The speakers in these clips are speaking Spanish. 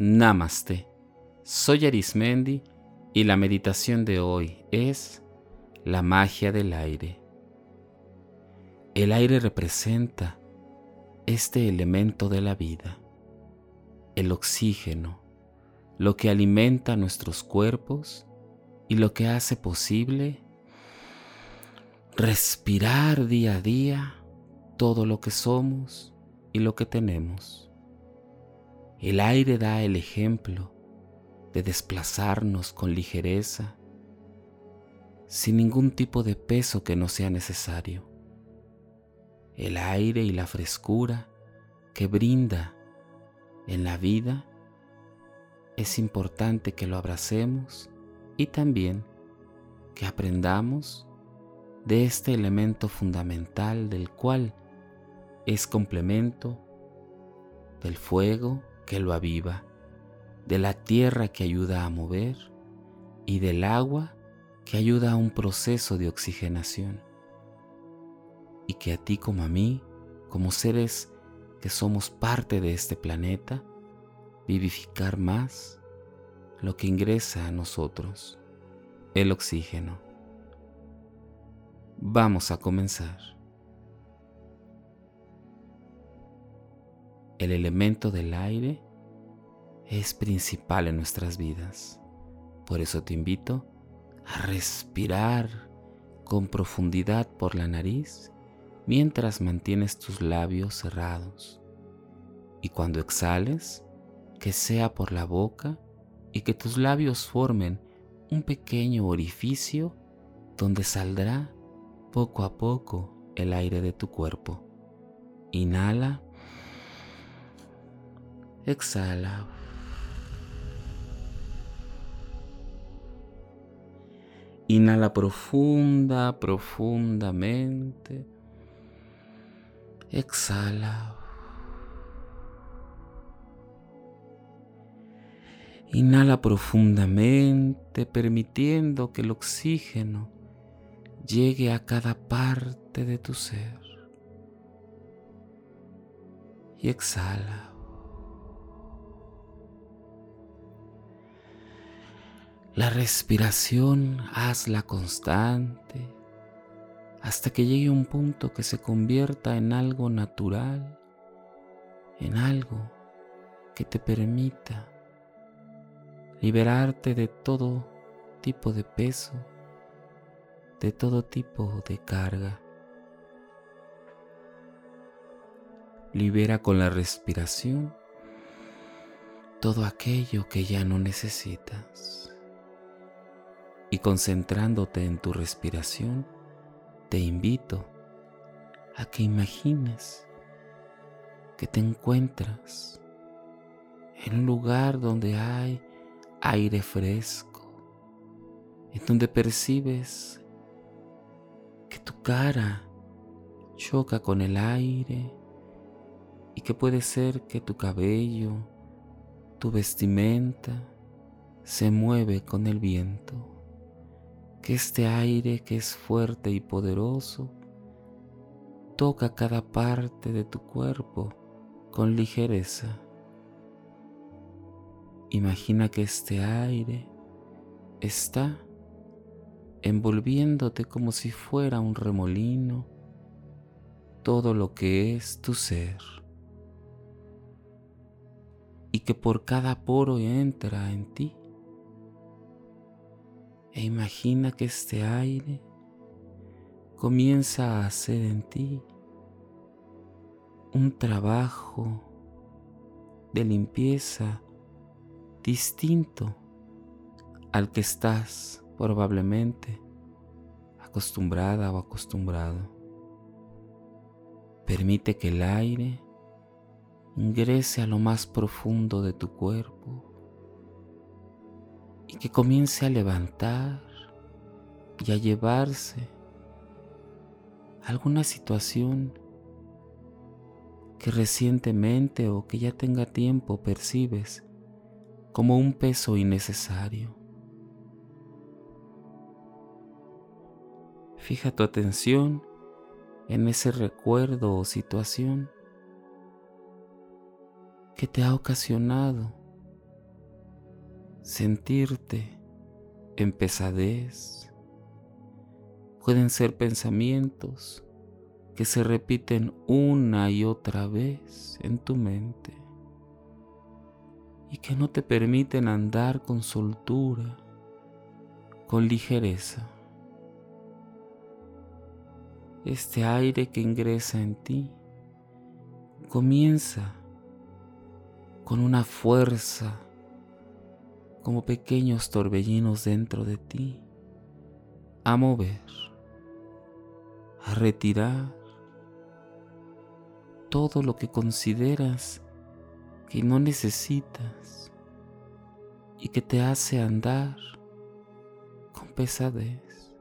Namaste. Soy Arismendi y la meditación de hoy es la magia del aire. El aire representa este elemento de la vida, el oxígeno, lo que alimenta nuestros cuerpos y lo que hace posible respirar día a día todo lo que somos y lo que tenemos. El aire da el ejemplo de desplazarnos con ligereza, sin ningún tipo de peso que no sea necesario. El aire y la frescura que brinda en la vida es importante que lo abracemos y también que aprendamos de este elemento fundamental del cual es complemento del fuego, que lo aviva, de la tierra que ayuda a mover y del agua que ayuda a un proceso de oxigenación. Y que a ti como a mí, como seres que somos parte de este planeta, vivificar más lo que ingresa a nosotros, el oxígeno. Vamos a comenzar. El elemento del aire es principal en nuestras vidas. Por eso te invito a respirar con profundidad por la nariz mientras mantienes tus labios cerrados. Y cuando exhales, que sea por la boca y que tus labios formen un pequeño orificio donde saldrá poco a poco el aire de tu cuerpo. Inhala Exhala. Inhala profunda, profundamente. Exhala. Inhala profundamente, permitiendo que el oxígeno llegue a cada parte de tu ser. Y exhala. La respiración hazla constante hasta que llegue un punto que se convierta en algo natural, en algo que te permita liberarte de todo tipo de peso, de todo tipo de carga. Libera con la respiración todo aquello que ya no necesitas y concentrándote en tu respiración, te invito a que imagines que te encuentras en un lugar donde hay aire fresco, en donde percibes que tu cara choca con el aire y que puede ser que tu cabello, tu vestimenta se mueve con el viento que este aire que es fuerte y poderoso toca cada parte de tu cuerpo con ligereza. Imagina que este aire está envolviéndote como si fuera un remolino todo lo que es tu ser y que por cada poro entra en ti e imagina que este aire comienza a hacer en ti un trabajo de limpieza distinto al que estás probablemente acostumbrada o acostumbrado. Permite que el aire ingrese a lo más profundo de tu cuerpo y que comience a levantar y a llevarse alguna situación que recientemente o que ya tenga tiempo percibes como un peso innecesario. Fija tu atención en ese recuerdo o situación que te ha ocasionado sentirte en pesadez. Pueden ser pensamientos que se repiten una y otra vez en tu mente y que no te permiten andar con soltura, con ligereza. Este aire que ingresa en ti comienza con una fuerza como pequeños torbellinos dentro de ti a mover, a retirar todo lo que consideras que no necesitas y que te hace andar con pesadez.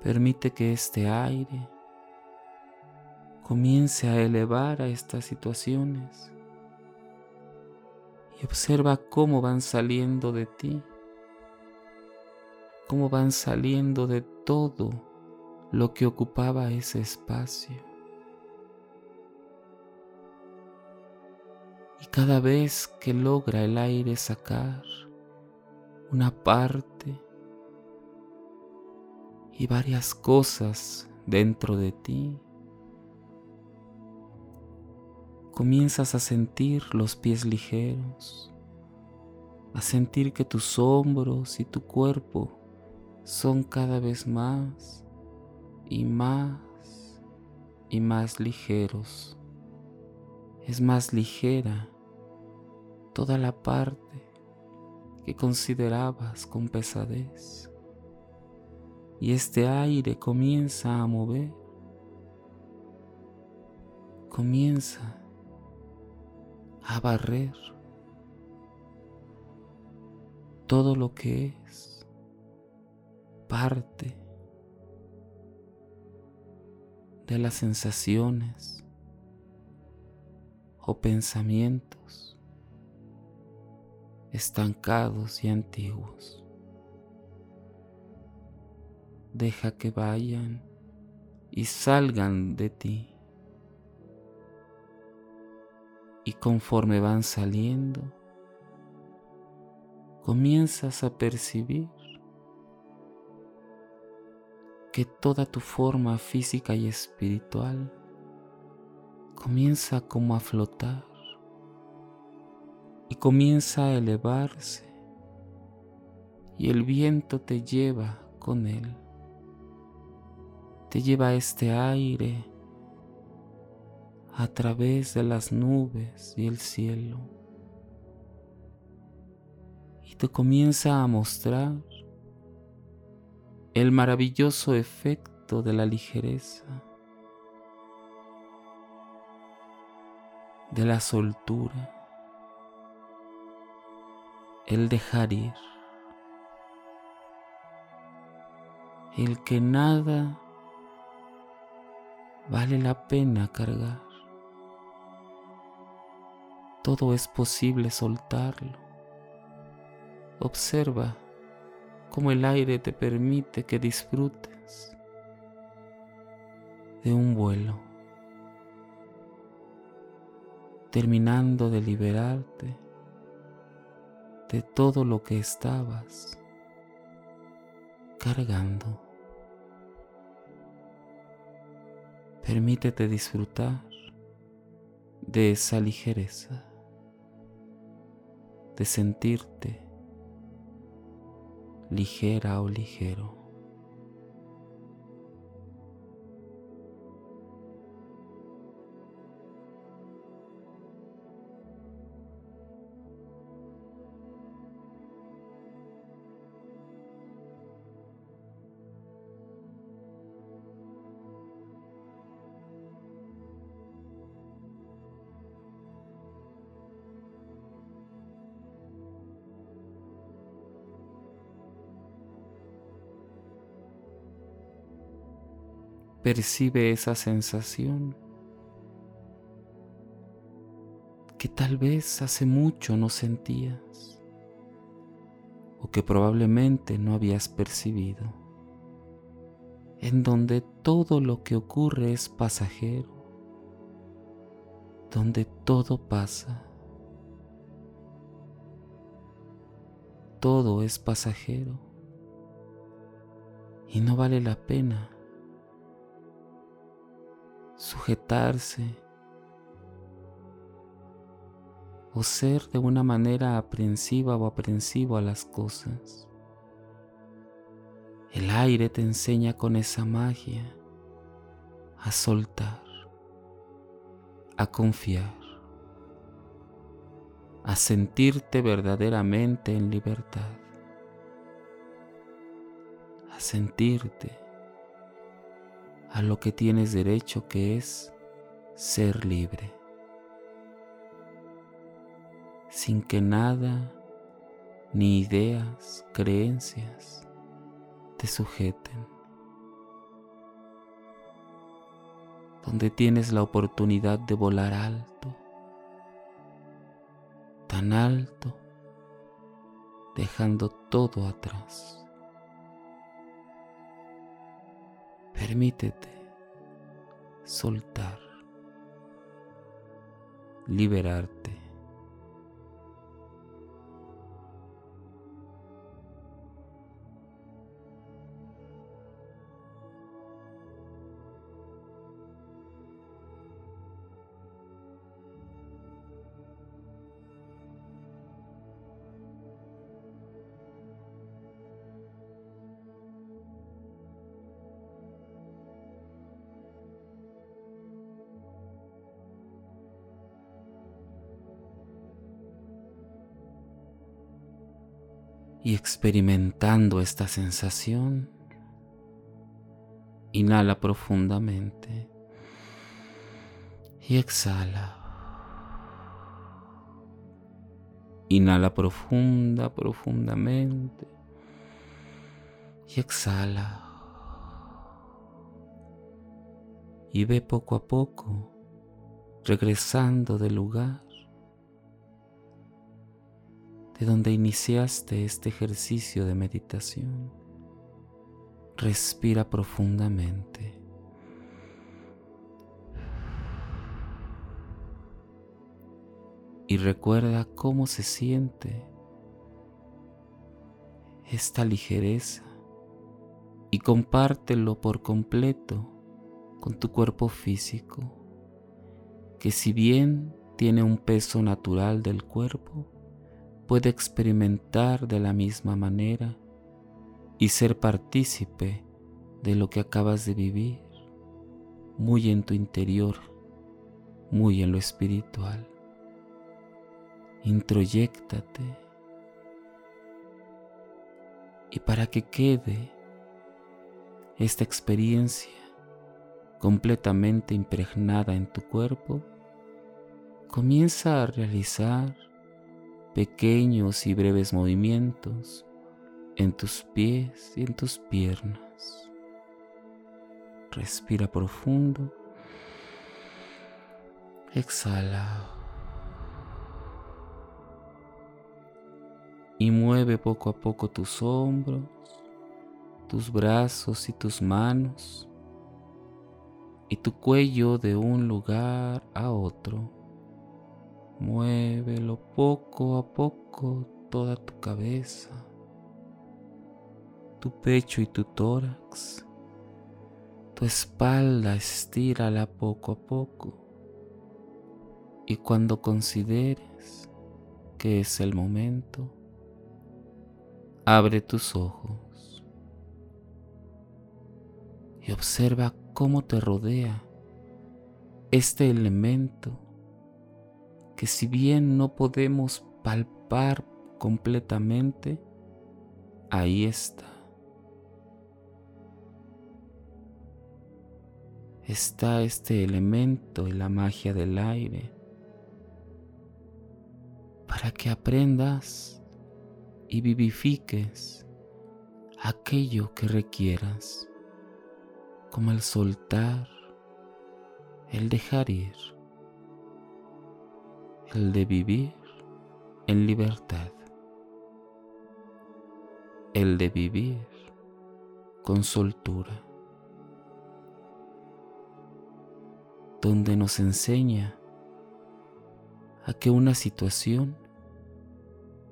Permite que este aire comience a elevar a estas situaciones y observa cómo van saliendo de ti, cómo van saliendo de todo lo que ocupaba ese espacio. Y cada vez que logra el aire sacar una parte y varias cosas dentro de ti, comienzas a sentir los pies ligeros, a sentir que tus hombros y tu cuerpo son cada vez más y más y más ligeros. Es más ligera toda la parte que considerabas con pesadez. Y este aire comienza a mover, comienza a barrer todo lo que es parte de las sensaciones o pensamientos estancados y antiguos. Deja que vayan y salgan de ti. Y conforme van saliendo, comienzas a percibir que toda tu forma física y espiritual comienza como a flotar y comienza a elevarse y el viento te lleva con él. Te lleva este aire a través de las nubes y el cielo. Y te comienza a mostrar el maravilloso efecto de la ligereza, de la soltura, el dejar ir, el que nada vale la pena cargar todo es posible soltarlo. Observa cómo el aire te permite que disfrutes de un vuelo, terminando de liberarte de todo lo que estabas cargando. Permítete disfrutar de esa ligereza de sentirte ligera o ligero. Percibe esa sensación que tal vez hace mucho no sentías o que probablemente no habías percibido, en donde todo lo que ocurre es pasajero, donde todo pasa, todo es pasajero y no vale la pena sujetarse o ser de una manera aprensiva o aprensivo a las cosas. El aire te enseña con esa magia a soltar, a confiar, a sentirte verdaderamente en libertad, a sentirte a lo que tienes derecho que es ser libre, sin que nada, ni ideas, creencias te sujeten, donde tienes la oportunidad de volar alto, tan alto, dejando todo atrás. Permítete soltar, liberarte. Y experimentando esta sensación, inhala profundamente y exhala. Inhala profunda, profundamente y exhala. Y ve poco a poco regresando del lugar de donde iniciaste este ejercicio de meditación. Respira profundamente. Y recuerda cómo se siente esta ligereza y compártelo por completo con tu cuerpo físico, que si bien tiene un peso natural del cuerpo, puede experimentar de la misma manera y ser partícipe de lo que acabas de vivir, muy en tu interior, muy en lo espiritual. Introyéctate y para que quede esta experiencia completamente impregnada en tu cuerpo, comienza a realizar pequeños y breves movimientos en tus pies y en tus piernas. Respira profundo. Exhala. Y mueve poco a poco tus hombros, tus brazos y tus manos y tu cuello de un lugar a otro. Muévelo poco a poco toda tu cabeza, tu pecho y tu tórax. Tu espalda estírala poco a poco. Y cuando consideres que es el momento, abre tus ojos y observa cómo te rodea este elemento que si bien no podemos palpar completamente, ahí está. Está este elemento y la magia del aire para que aprendas y vivifiques aquello que requieras, como el soltar, el dejar ir el de vivir en libertad, el de vivir con soltura, donde nos enseña a que una situación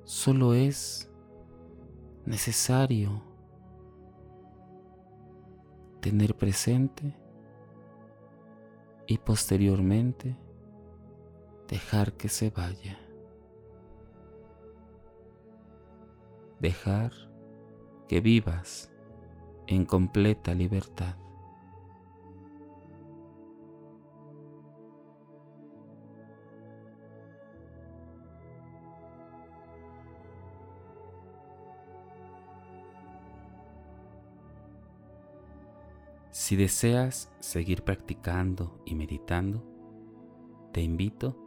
solo es necesario tener presente y posteriormente dejar que se vaya. Dejar que vivas en completa libertad. Si deseas seguir practicando y meditando, te invito